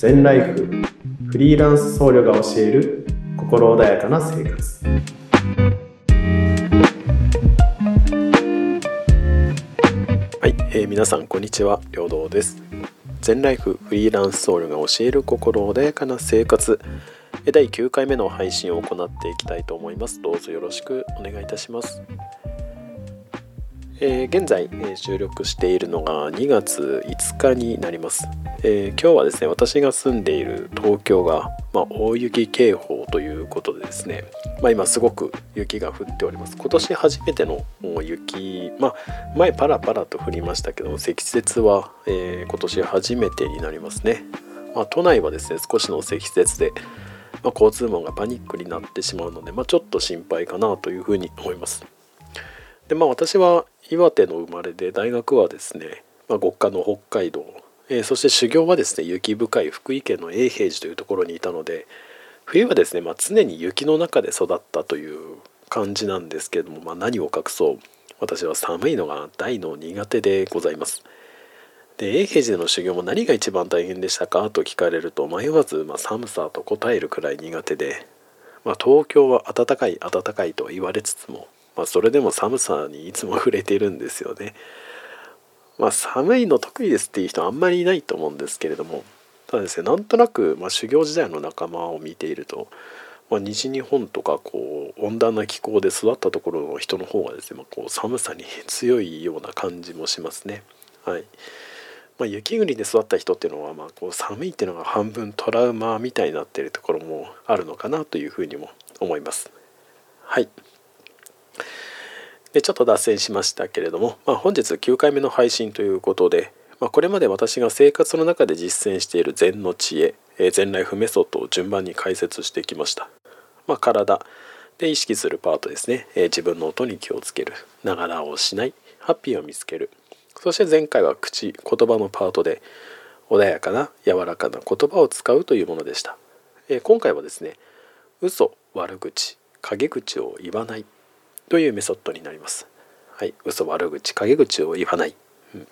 全ライフフリーランス僧侶が教える心穏やかな生活。はい、えー、皆さんこんにちは良道です。全ライフフリーランス僧侶が教える心穏やかな生活。第9回目の配信を行っていきたいと思います。どうぞよろしくお願いいたします。えー、現在、えー、収録しているのが2月5日になります、えー、今日はですね私が住んでいる東京が、まあ、大雪警報ということでですね、まあ、今すごく雪が降っております。今年初めての雪まあ前パラパラと降りましたけど積雪は、え今年初めてになりますね、まあ、都内はですね少しの積雪でま交通網がパニックになってしまうので、まあ、ちょっと心配かなというふうに思います。でまあ私は岩手の生まれで大学はですね、まあ、極寒の北海道、えー、そして修行はですね雪深い福井県の永平寺というところにいたので冬はですね、まあ、常に雪の中で育ったという感じなんですけども、まあ、何を隠そう。私は寒いのが大の苦手でございます。で永平寺での修行も何が一番大変でしたか？と聞かれると迷わず、ま、寒さと答えるくらい苦手で、まあ、東京は暖かい暖かいと言われつつもまあ、それでも寒さにいつも触れてるんですよね。まあ、寒いの得意ですっていう人はあんまりいないと思うんですけれどもただですねなんとなく、まあ、修行時代の仲間を見ていると、まあ、西日本とかこう温暖な気候で育ったところの人の方がですね、まあ、こう寒さに強いような感じもしますね。はいまあ、雪国で育った人っていうのは、まあ、こう寒いっていうのが半分トラウマみたいになってるところもあるのかなというふうにも思います。はいでちょっと脱線しましたけれども、まあ、本日9回目の配信ということで、まあ、これまで私が生活の中で実践している禅の知恵禅ライフメソッドを順番に解説してきました、まあ、体で意識するパートですね。自分の音に気をつける。ながらをしない。ハッピーを見つける。そして前回は口言葉のパートで穏やかな柔らかな言葉を使うというものでした。今回はですね嘘悪口陰口を言わない。というメソッドになります。はい、嘘悪口陰口を言わない。うん、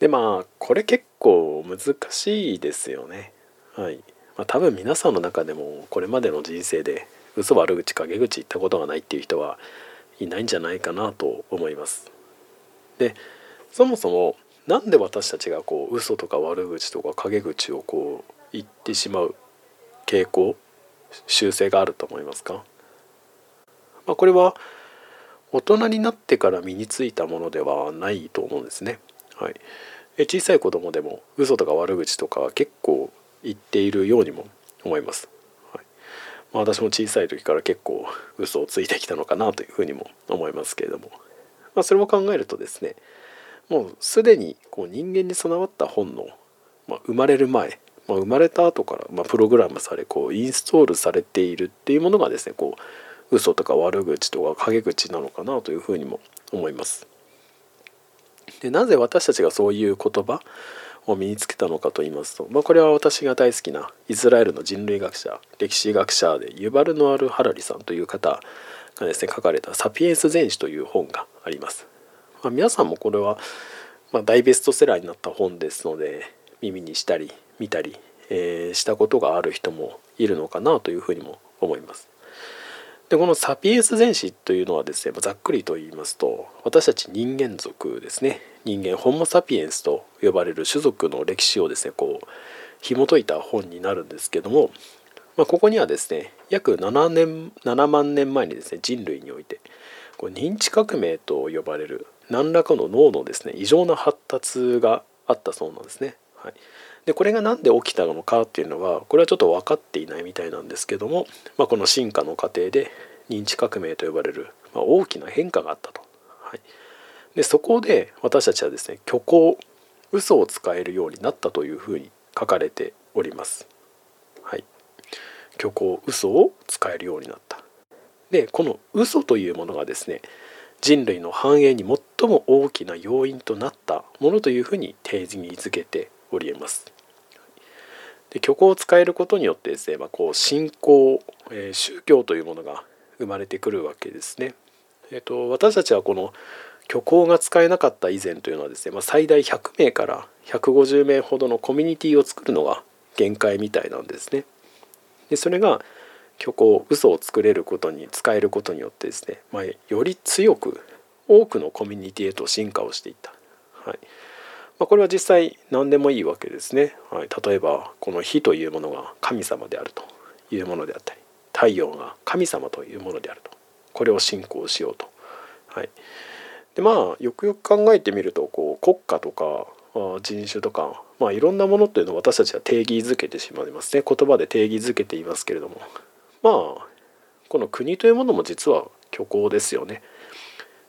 でまあこれ結構難しいですよね。はい。まあ、多分皆さんの中でもこれまでの人生で嘘悪口陰口言ったことがないっていう人はいないんじゃないかなと思います。でそもそも何で私たちがこう嘘とか悪口とか陰口をこう言ってしまう傾向習性があると思いますか？まあ、これは大人になってから身についたものではないと思うんですね。はい、小さい子供でも嘘とか悪口とか結構言っているようにも思います。はいまあ、私も小さい時から結構嘘をついてきたのかなというふうにも思いますけれども、まあ、それを考えるとですねもうすでにこう人間に備わった本の、まあ、生まれる前、まあ、生まれた後から、まあ、プログラムされこうインストールされているっていうものがですねこう嘘とか悪口とか陰口なのかなというふうにも思います。でなぜ私たちがそういう言葉を身につけたのかと言いますと、まあ、これは私が大好きなイスラエルの人類学者歴史学者でユバルノアル・ハラリさんという方がですね書かれた「サピエンス全史」という本があります。まあ、皆さんもこれは、まあ、大ベストセラーになった本ですので耳にしたり見たり、えー、したことがある人もいるのかなというふうにも思います。でこのサピエンス全史というのはですねざっくりと言いますと私たち人間族ですね人間ホモ・サピエンスと呼ばれる種族の歴史をですねこう紐解いた本になるんですけども、まあ、ここにはですね約7年7万年前にですね人類においてこう認知革命と呼ばれる何らかの脳のですね異常な発達があったそうなんですね。はい、でこれが何で起きたのかっていうのはこれはちょっと分かっていないみたいなんですけども、まあ、この進化の過程で認知革命と呼ばれる、まあ、大きな変化があったと。はい、でそこで私たちはですね虚構嘘を使えるようになったというふうに書かれております。はい、虚構嘘を使えるようになった。でこの嘘というものがですね人類の繁栄に最も大きな要因となったものというふうに定義づけておりえます。で虚構を使えることによってですね、まあ、こう信仰、えー、宗教というものが生まれてくるわけですね。えーと、私たちはこの虚構が使えなかった以前というのはですね、まあ、最大100名から150名ほどのコミュニティを作るのが限界みたいなんですね。でそれが虚構嘘を作れることに使えることによってですね、まあ、より強く多くのコミュニティへと進化をしていった。はいまあ、これは実際何でもいいわけですね。はい、例えばこの火というものが神様であるというものであったり太陽が神様というものであると。これを信仰しようと。はい、でまあよくよく考えてみるとこう国家とか人種とか、まあ、いろんなものというのを私たちは定義づけてしまいますね。言葉で定義づけていますけれども。まあこの国というものも実は虚構ですよね。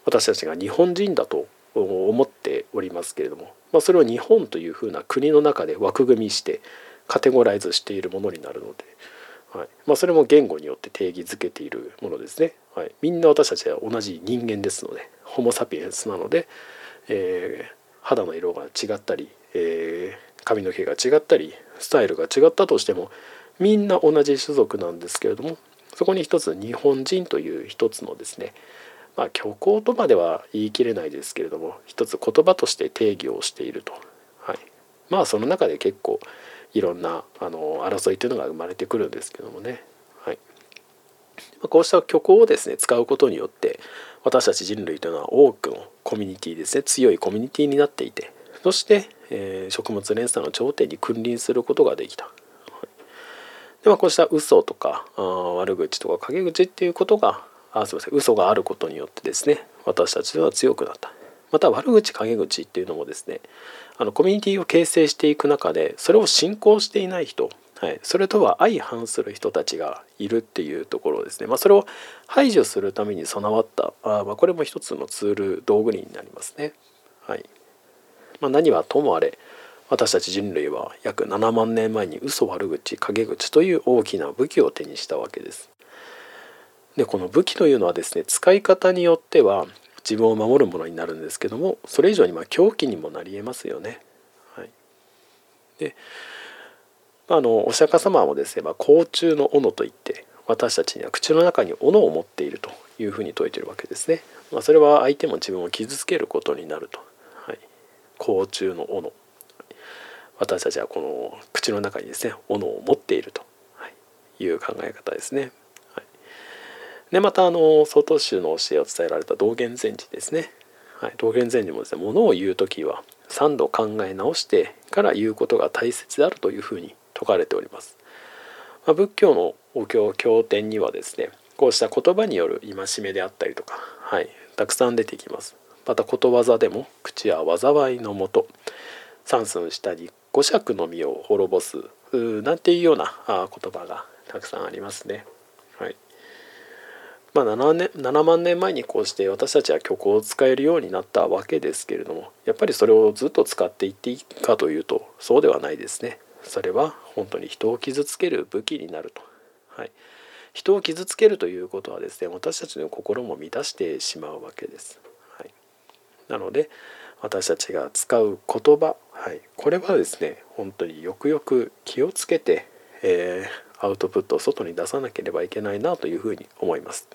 私たちが日本人だと思っおりますけれども、まあ、それを日本というふうな国の中で枠組みしてカテゴライズしているものになるので、はい。まあ、それも言語によって定義づけているものですね、はい、みんな私たちは同じ人間ですのでホモ・サピエンスなので、えー、肌の色が違ったり、えー、髪の毛が違ったりスタイルが違ったとしてもみんな同じ種族なんですけれどもそこに一つ日本人という一つのですねまあ虚構とまでは言い切れないですけれども一つ言葉として定義をしていると、はい、まあその中で結構いろんなあの争いというのが生まれてくるんですけどもね、はい、こうした虚構をですね使うことによって私たち人類というのは多くのコミュニティですね強いコミュニティになっていてそして、えー、食物連鎖の頂点に君臨することができた。でまあ、こうした嘘とかあ悪口とか陰口っていうことがあすいません嘘があることによってですね私たちは強くなったまた悪口陰口っていうのもですねあのコミュニティを形成していく中でそれを信仰していない人はい、それとは相反する人たちがいるっていうところですね、まあ、それを排除するために備わったあ、まあ、これも一つのツール道具になりますね。はいまあ、何はともあれ私たち人類は約7万年前に嘘悪口陰口という大きな武器を手にしたわけです。でこの武器というのはですね使い方によっては自分を守るものになるんですけどもそれ以上にま凶器にもなりえますよね。はい、であのお釈迦様もですね、まあ、甲虫の斧といって私たちには口の中に斧を持っているというふうに説いてるわけですね。まあ、それは相手も自分を傷つけることになると。はい、甲虫の斧私たちはこの口の中にですね斧を持っているという考え方ですね。でまたあの曹洞宗の教えを伝えられた道元禅師ですね。はい、道元禅師もですね物を言う時は3度考え直してから言うことが大切であるというふうに説かれております。まあ、仏教のお経経典にはですねこうした言葉による戒めであったりとか、はい、たくさん出てきます。またことわざでも口は災いのもと三寸下に五尺の実を滅ぼすなんていうような言葉がたくさんありますね。まあ、7, 年7万年前にこうして私たちは虚構を使えるようになったわけですけれどもやっぱりそれをずっと使っていっていいかというとそうではないですね。それは本当に人を傷つける武器になると、はい、人を傷つけるということはですね私たちの心も乱してしまうわけです、はい、なので私たちが使う言葉、はい、これはですね本当によくよく気をつけて、えー、アウトプットを外に出さなければいけないなというふうに思います。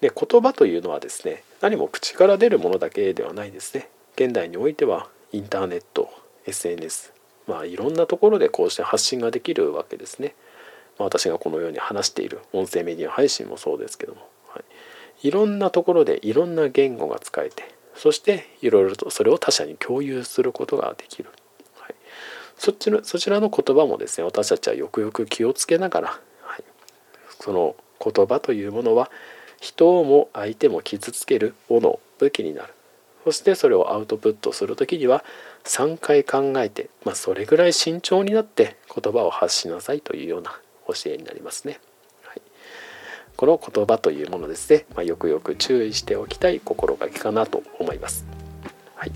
で言葉というのはですね何も口から出るものだけではないですね。現代においてはインターネット SNS まあ、いろんなところでこうして発信ができるわけですね。まあ、私がこのように話している音声メディア配信もそうですけども、はい、いろんなところでいろんな言語が使えてそしていろいろとそれを他者に共有することができる、はい、そっちのそちらの言葉もですね私たちはよくよく気をつけながら、はい、その言葉というものは人をも相手も傷つける斧武器になるそしてそれをアウトプットする時には3回考えて、まあ、それぐらい慎重になって言葉を発しなさいというような教えになりますね。はい、この言葉というものですね、まあ、よくよく注意しておきたい心がけかなと思います。はい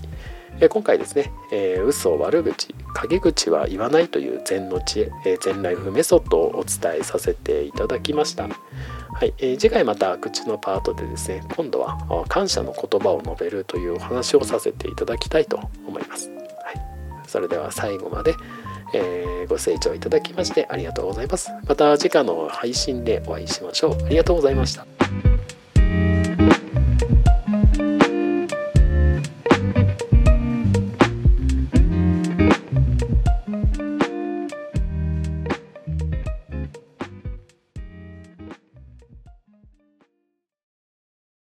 え今回ですね、えー、嘘悪口陰口は言わないという禅の知恵、えー、禅ライフメソッドをお伝えさせていただきました。はい、えー、次回また口のパートでですね今度は感謝の言葉を述べるというお話をさせていただきたいと思います。はい、それでは最後まで、えー、ご清聴いただきましてありがとうございます。また次回の配信でお会いしましょう。ありがとうございました。